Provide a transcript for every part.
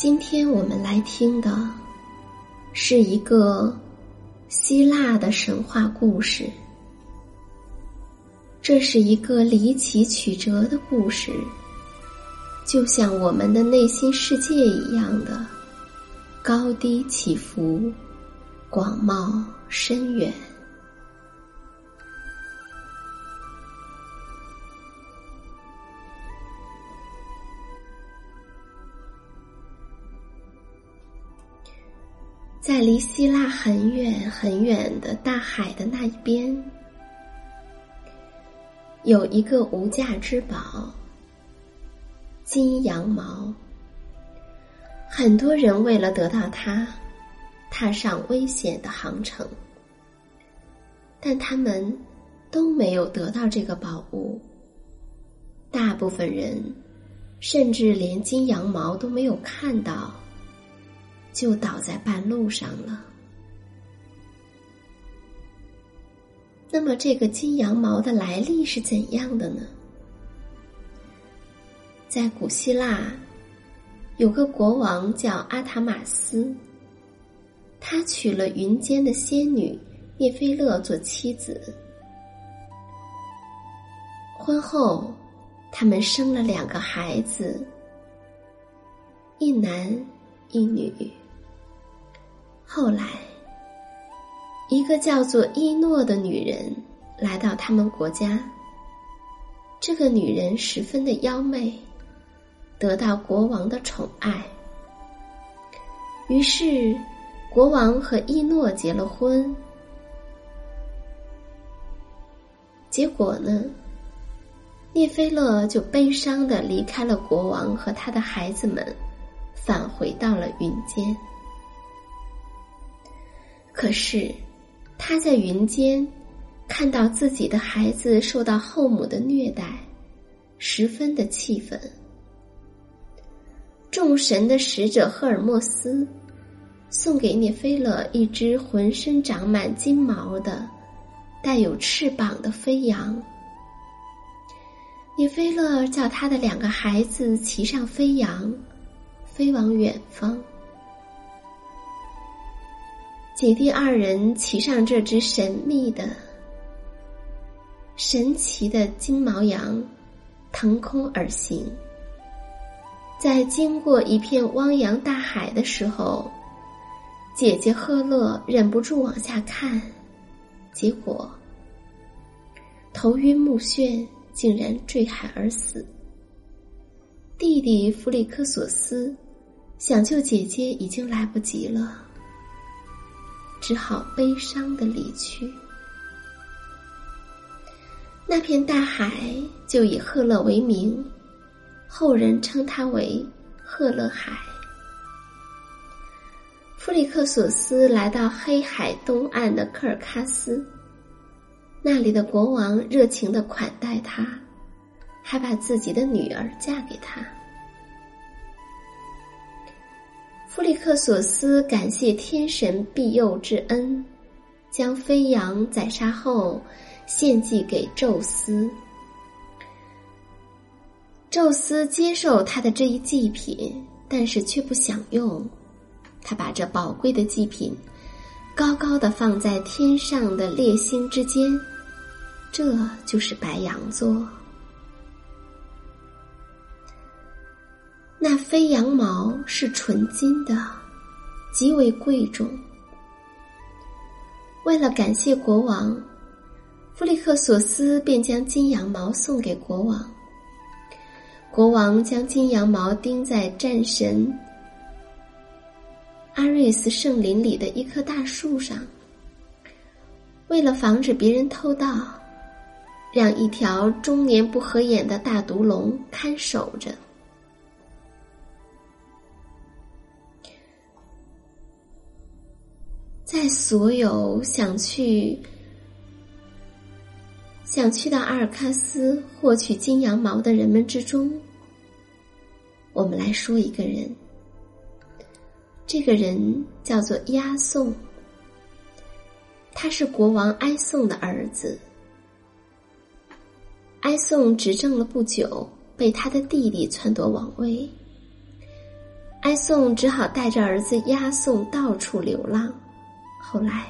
今天我们来听的是一个希腊的神话故事。这是一个离奇曲折的故事，就像我们的内心世界一样的高低起伏、广袤深远。在离希腊很远很远的大海的那一边，有一个无价之宝——金羊毛。很多人为了得到它，踏上危险的航程，但他们都没有得到这个宝物。大部分人甚至连金羊毛都没有看到。就倒在半路上了。那么，这个金羊毛的来历是怎样的呢？在古希腊，有个国王叫阿塔马斯，他娶了云间的仙女叶菲勒做妻子。婚后，他们生了两个孩子，一男一女。后来，一个叫做伊诺的女人来到他们国家。这个女人十分的妖媚，得到国王的宠爱。于是，国王和伊诺结了婚。结果呢，涅菲勒就悲伤的离开了国王和他的孩子们，返回到了云间。可是，他在云间看到自己的孩子受到后母的虐待，十分的气愤。众神的使者赫尔墨斯送给涅菲勒一只浑身长满金毛的、带有翅膀的飞羊。涅菲勒叫他的两个孩子骑上飞羊，飞往远方。姐弟二人骑上这只神秘的、神奇的金毛羊，腾空而行。在经过一片汪洋大海的时候，姐姐赫勒忍不住往下看，结果头晕目眩，竟然坠海而死。弟弟弗里克索斯想救姐姐，已经来不及了，只好悲伤的离去。那片大海就以赫勒为名，后人称它为赫勒海。弗里克索斯来到黑海东岸的科尔喀斯，那里的国王热情的款待他，还把自己的女儿嫁给他。弗里克索斯感谢天神庇佑之恩，将飞羊宰杀后。献祭给宙斯，宙斯接受他的这一祭品，但是却不享用。他把这宝贵的祭品高高的放在天上的列星之间，这就是白羊座。那飞羊毛是纯金的，极为贵重。为了感谢国王。弗里克索斯便将金羊毛送给国王。国王将金羊毛钉在战神阿瑞斯圣林里的一棵大树上，为了防止别人偷盗，让一条终年不合眼的大毒龙看守着。在所有想去。想去到阿尔卡斯获取金羊毛的人们之中，我们来说一个人。这个人叫做押送，他是国王哀宋的儿子。哀宋执政了不久，被他的弟弟篡夺王位，哀宋只好带着儿子押送到处流浪。后来，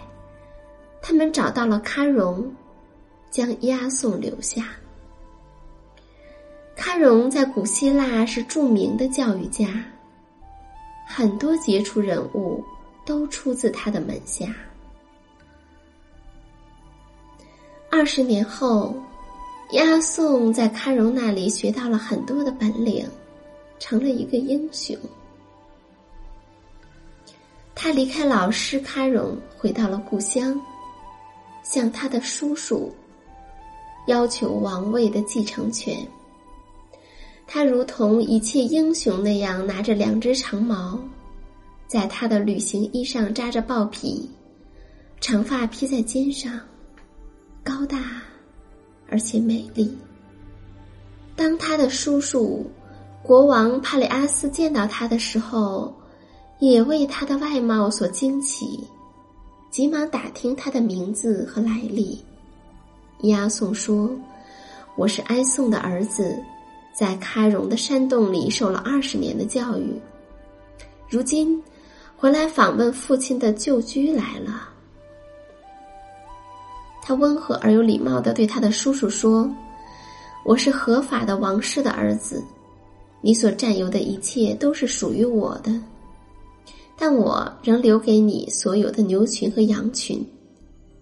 他们找到了喀戎。将押送留下。喀戎在古希腊是著名的教育家，很多杰出人物都出自他的门下。二十年后，押送在喀戎那里学到了很多的本领，成了一个英雄。他离开老师喀戎，回到了故乡，向他的叔叔。要求王位的继承权。他如同一切英雄那样，拿着两只长矛，在他的旅行衣上扎着豹皮，长发披在肩上，高大而且美丽。当他的叔叔国王帕里阿斯见到他的时候，也为他的外貌所惊奇，急忙打听他的名字和来历。押送说：“我是哀宋的儿子，在喀戎的山洞里受了二十年的教育，如今回来访问父亲的旧居来了。”他温和而有礼貌的对他的叔叔说：“我是合法的王室的儿子，你所占有的一切都是属于我的，但我仍留给你所有的牛群和羊群，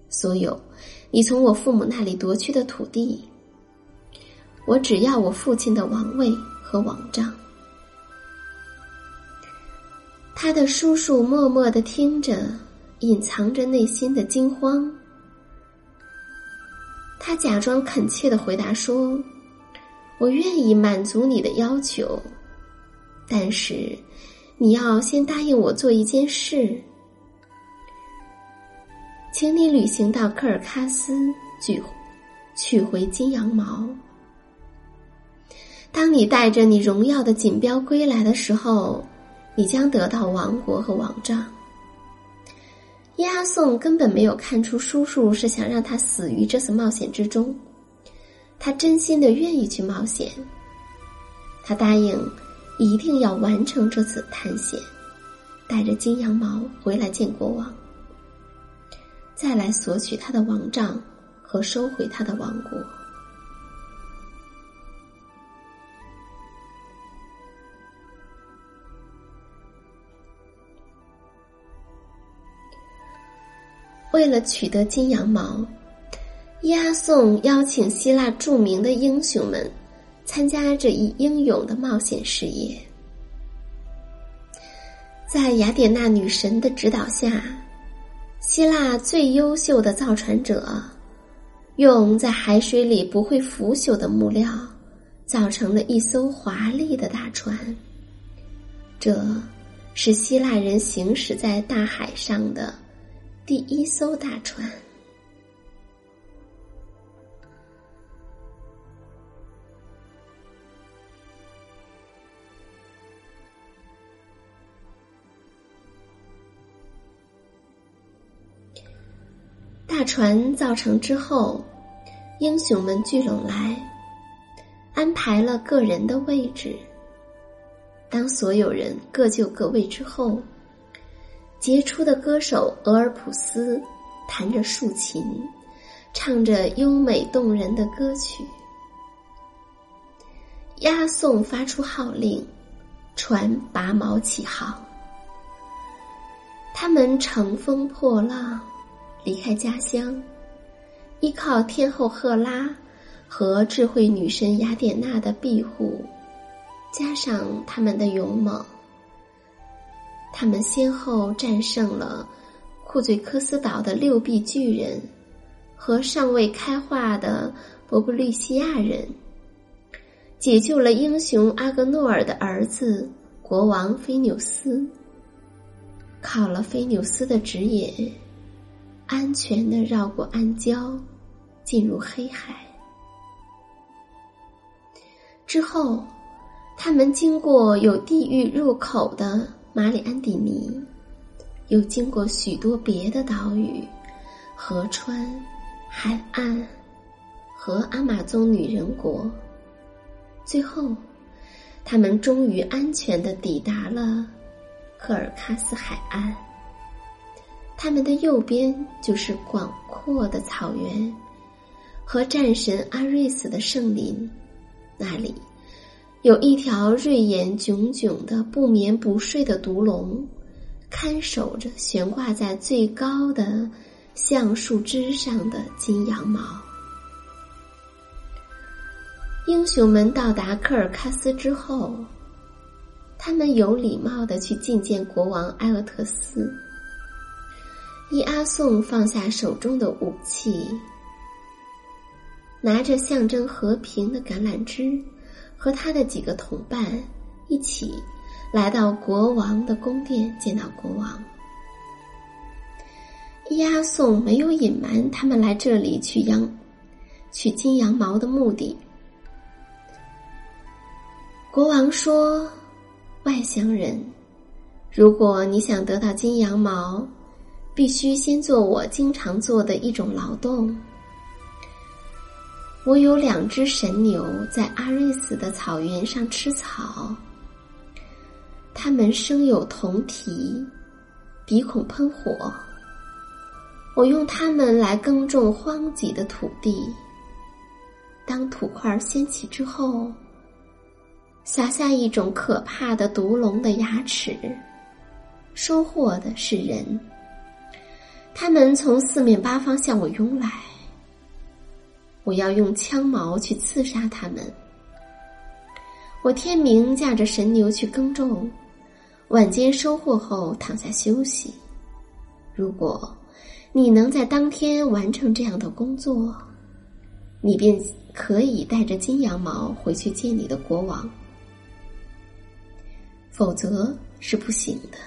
所有。”你从我父母那里夺去的土地，我只要我父亲的王位和王杖。他的叔叔默默的听着，隐藏着内心的惊慌。他假装恳切的回答说：“我愿意满足你的要求，但是你要先答应我做一件事。”请你旅行到科尔喀斯，取取回金羊毛。当你带着你荣耀的锦标归来的时候，你将得到王国和王杖。押送根本没有看出叔叔是想让他死于这次冒险之中，他真心的愿意去冒险。他答应一定要完成这次探险。带着金羊毛回来见国王。再来索取他的王杖和收回他的王国。为了取得金羊毛押送邀请希腊著名的英雄们参加这一英勇的冒险事业。在雅典娜女神的指导下，希腊最优秀的造船者用在海水里不会腐朽的木料，造成了一艘华丽的大船。这是希腊人行驶在大海上的第一艘大船。大船造成之后，英雄们聚拢来，安排了个人的位置。当所有人各就各位之后，杰出的歌手俄尔普斯弹着竖琴，唱着优美动人的歌曲。押送发出号令，船拔锚起航。他们乘风破浪。离开家乡，依靠天后赫拉和智慧女神雅典娜的庇护，加上他们的勇猛，他们先后战胜了库嘴科斯岛的六臂巨人和尚未开化的伯布利西亚人，解救了英雄阿格诺尔的儿子国王菲纽斯。靠了菲纽斯的指引。安全的绕过暗礁，进入黑海。之后，他们经过有地狱入口的马里安蒂尼，又经过许多别的岛屿、河川、海岸和阿马宗女人国。最后，他们终于安全的抵达了科尔喀斯海岸。他们的右边就是广阔的草原，和战神阿瑞斯的圣林。那里有一条锐眼炯炯的不眠不睡的毒龙，看守着悬挂在最高的橡树枝上的金羊毛。英雄们到达科尔喀斯之后，他们有礼貌的去觐见国王埃俄特斯。伊阿宋放下手中的武器，拿着象征和平的橄榄枝，和他的几个同伴一起来到国王的宫殿，见到国王。伊阿宋没有隐瞒他们来这里取羊、取金羊毛的目的。国王说：“外乡人，如果你想得到金羊毛。”必须先做我经常做的一种劳动。我有两只神牛在阿瑞斯的草原上吃草，它们生有铜蹄，鼻孔喷火。我用它们来耕种荒瘠的土地。当土块掀起之后，撒下一种可怕的毒龙的牙齿，收获的是人。他们从四面八方向我拥来，我要用枪矛去刺杀他们。我天明驾着神牛去耕种，晚间收获后躺下休息。如果你能在当天完成这样的工作，你便可以带着金羊毛回去见你的国王，否则是不行的。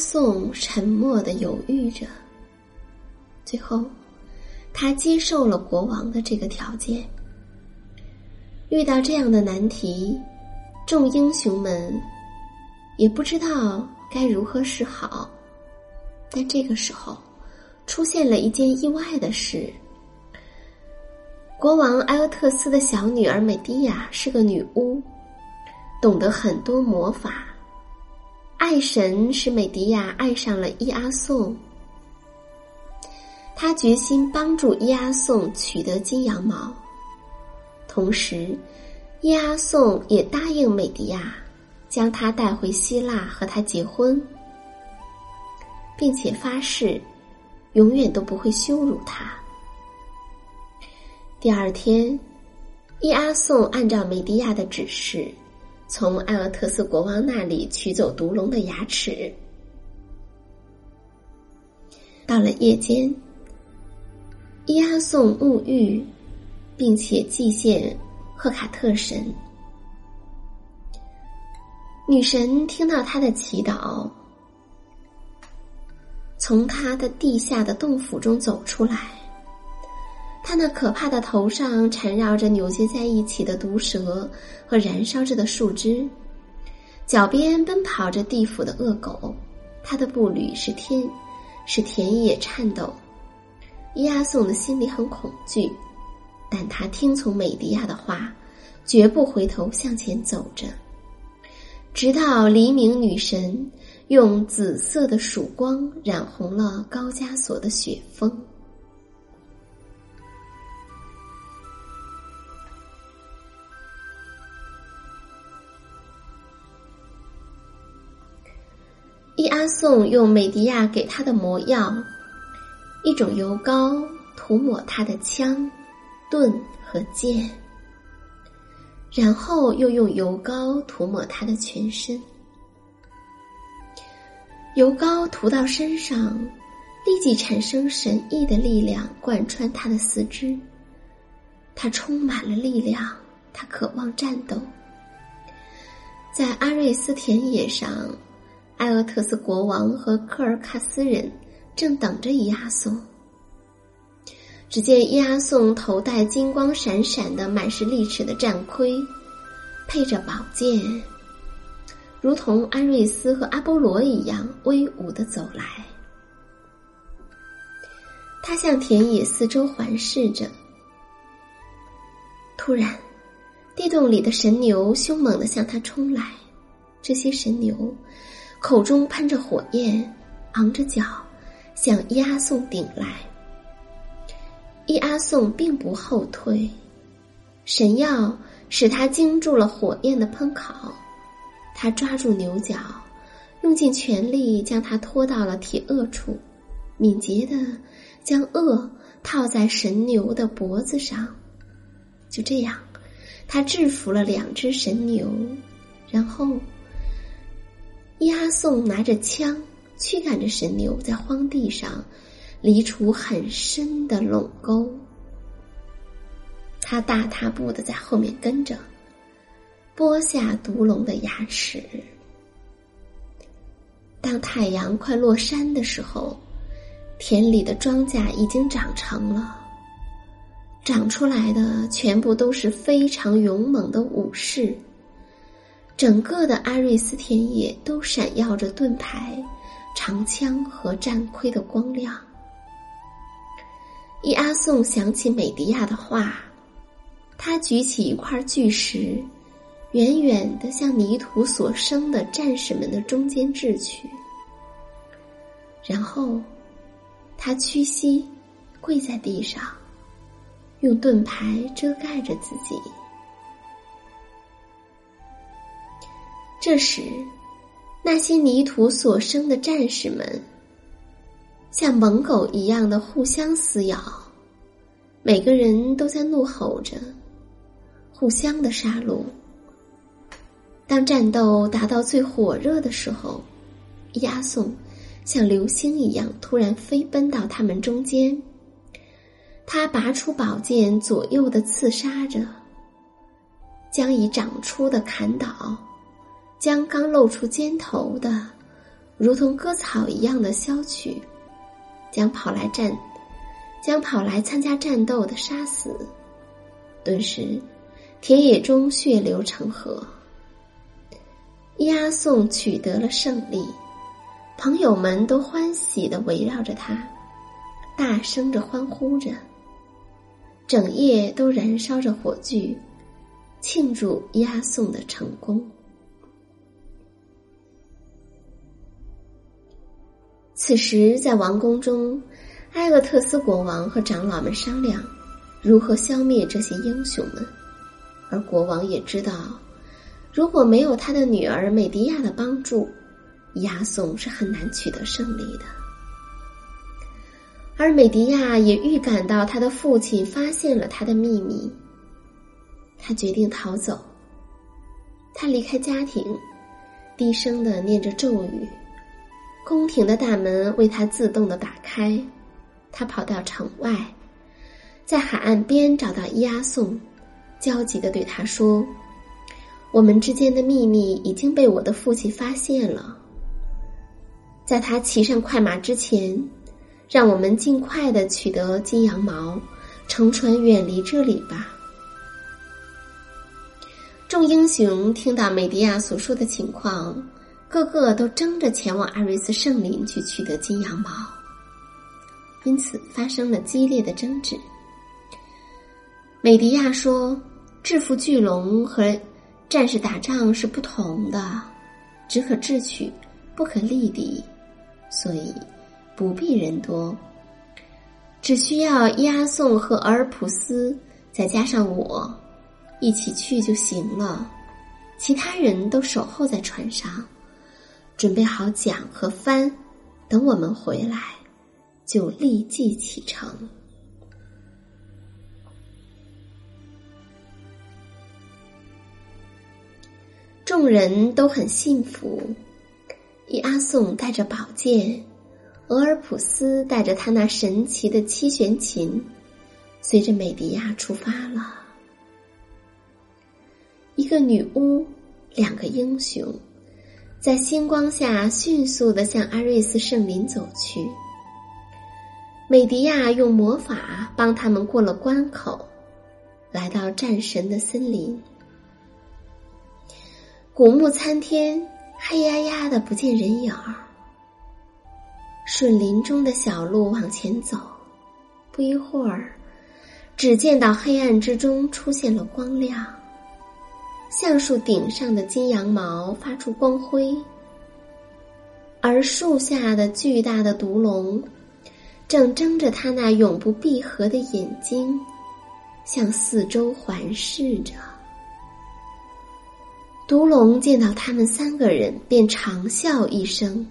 宋沉默的犹豫着，最后，他接受了国王的这个条件。遇到这样的难题，众英雄们也不知道该如何是好。但这个时候，出现了一件意外的事：国王埃俄特斯的小女儿美迪亚是个女巫，懂得很多魔法。爱神使美迪亚爱上了伊阿宋，他决心帮助伊阿宋取得金羊毛，同时，伊阿宋也答应美迪亚，将他带回希腊和他结婚，并且发誓永远都不会羞辱他。第二天，伊阿宋按照美迪亚的指示，从艾俄特斯国王那里取走毒龙的牙齿。到了夜间，伊阿宋沐浴，并且祭献赫卡特神。女神听到他的祈祷，从他的地下的洞府中走出来。他那可怕的头上缠绕着扭结在一起的毒蛇和燃烧着的树枝，脚边奔跑着地府的恶狗。他的步履是天，使田野颤抖。伊阿宋的心里很恐惧，但他听从美迪亚的话，绝不回头向前走着。直到黎明，女神用紫色的曙光染红了高加索的雪峰。阿宋用美迪亚给他的魔药，一种油膏，涂抹他的枪、盾和剑。然后又用油膏涂抹他的全身，油膏涂到身上，立即产生神异的力量贯穿他的四肢。他充满了力量，他渴望战斗。在阿瑞斯田野上，埃俄特斯国王和科尔卡斯人正等着伊阿宋。只见伊阿宋头戴金光闪闪的满是利齿的战盔，配着宝剑，如同安瑞斯和阿波罗一样威武的走来。他向田野四周环视着。突然，地洞里的神牛凶猛的向他冲来，这些神牛口中喷着火焰，昂着脚，向伊阿宋顶来。伊阿宋并不后退，神药使他经住了火焰的喷烤。他抓住牛角，用尽全力将它拖到了铁轭处，敏捷的将轭套在神牛的脖子上。就这样，他制服了两只神牛。然后，押送拿着枪驱赶着神牛在荒地上。离出很深的垄沟，他大踏步的在后面跟着，剥下毒龙的牙齿。当太阳快落山的时候，田里的庄稼已经长成了，长出来的全部都是非常勇猛的武士。整个的阿瑞斯田野都闪耀着盾牌、长枪和战盔的光亮。伊阿宋想起美迪亚的话，他举起一块巨石，远远的向泥土所生的战士们的中间掷去。然后，他屈膝，跪在地上，用盾牌遮盖着自己。这时，那些泥土所生的战士们。像猛狗一样的互相撕咬，每个人都在怒吼着，互相的杀戮。当战斗达到最火热的时候，押送像流星一样突然飞奔到他们中间。他拔出宝剑，左右的刺杀着，将已长出的砍倒，将刚露出肩头的，如同割草一样的削去。将跑来战，将跑来参加战斗的杀死。顿时，田野中血流成河。押送取得了胜利，朋友们都欢喜的围绕着他，大声着欢呼着。整夜都燃烧着火炬，庆祝押送的成功。此时，在王宫中，埃勒特斯国王和长老们商量如何消灭这些英雄们，而国王也知道，如果没有他的女儿美迪亚的帮助，押送是很难取得胜利的。而美迪亚也预感到他的父亲发现了他的秘密，他决定逃走。他离开家庭，低声的念着咒语，宫廷的大门为他自动的打开。他跑到城外，在海岸边找到伊阿宋，焦急的对他说：“我们之间的秘密已经被我的父亲发现了。在他骑上快马之前。”让我们尽快的取得金羊毛，乘船远离这里吧。众英雄听到美迪亚所说的情况，个个都争着前往艾瑞斯圣林去取得金羊毛，因此发生了激烈的争执。美迪亚说：“制服巨龙和战士打仗是不同的，只可智取，不可力敌，所以。”不必人多，只需要伊阿宋和俄尔普斯，再加上我，一起去就行了。其他人都守候在船上，准备好桨和帆，等我们回来，就立即启程。众人都很幸福，伊阿宋带着宝剑。俄尔普斯带着他那神奇的七弦琴，随着美迪亚出发了。一个女巫，两个英雄，在星光下迅速的向阿瑞斯圣林走去。美迪亚用魔法帮他们过了关口，来到战神的森林。古木参天，黑压压的，不见人影儿。顺林中的小路往前走，不一会儿，只见到黑暗之中出现了光亮。橡树顶上的金羊毛发出光辉，而树下的巨大的毒龙，正睁着它那永不闭合的眼睛，向四周环视着。毒龙见到他们三个人，便长啸一声。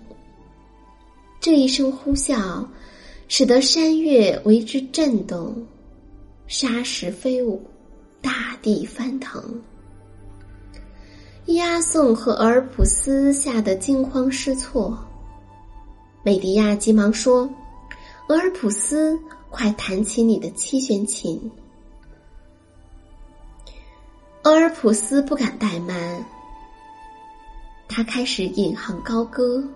这一声呼啸，使得山岳为之震动，沙石飞舞，大地翻腾。伊阿宋和俄尔普斯吓得惊慌失措。美迪亚急忙说：“俄尔普斯，快弹起你的七弦琴。”俄尔普斯不敢怠慢，他开始引吭高歌。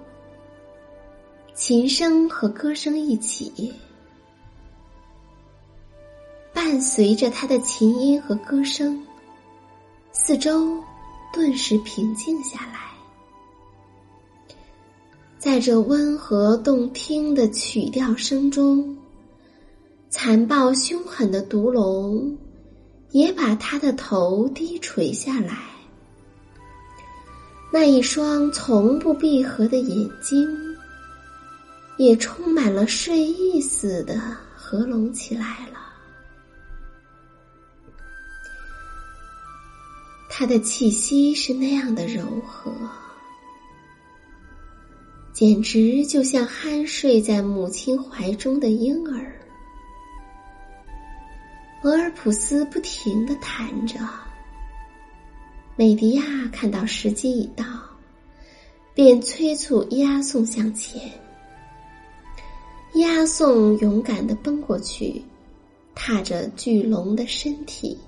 琴声和歌声一起，伴随着他的琴音和歌声，四周顿时平静下来。在这温和动听的曲调声中，残暴凶狠的毒龙也把他的头低垂下来，那一双从不闭合的眼睛。也充满了睡意似的合拢起来了。他的气息是那样的柔和，简直就像酣睡在母亲怀中的婴儿。俄尔普斯不停的弹着，美迪亚看到时机已到，便催促伊阿宋向前。押送勇敢的奔过去，踏着巨龙的身体，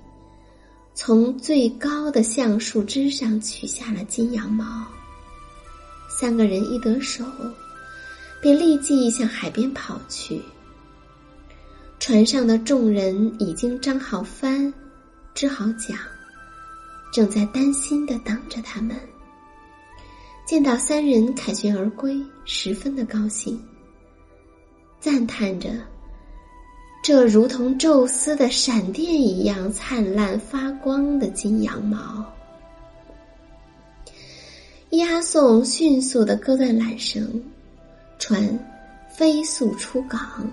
从最高的橡树枝上取下了金羊毛。三个人一得手，便立即向海边跑去。船上的众人已经张好帆，支好桨，正在担心的等着他们。见到三人凯旋而归，十分的高兴。赞叹着，这如同宙斯的闪电一样灿烂发光的金羊毛。押送迅速的割断缆绳，船飞速出港，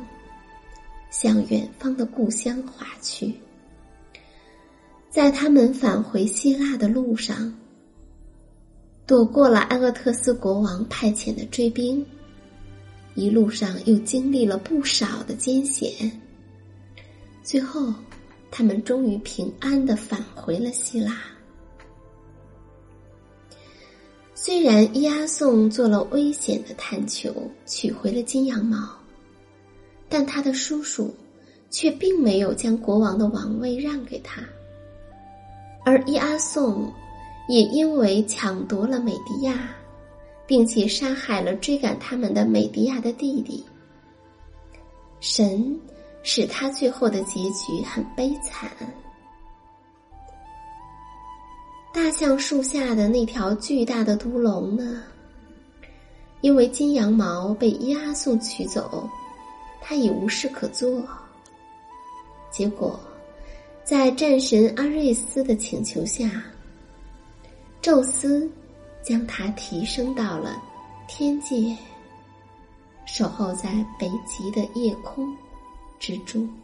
向远方的故乡划去。在他们返回希腊的路上，躲过了安厄特斯国王派遣的追兵，一路上又经历了不少的艰险。最后，他们终于平安的返回了希腊。虽然伊阿宋做了危险的探求，取回了金羊毛，但他的叔叔却并没有将国王的王位让给他，而伊阿宋也因为抢夺了美迪亚，并且杀害了追赶他们的美迪亚的弟弟，神。使他最后的结局很悲惨。大橡树下的那条巨大的毒龙呢？因为金羊毛被伊阿宋取走，他已无事可做。结果，在战神阿瑞斯的请求下，宙斯将他提升到了天界，守候在北极的夜空。蜘蛛。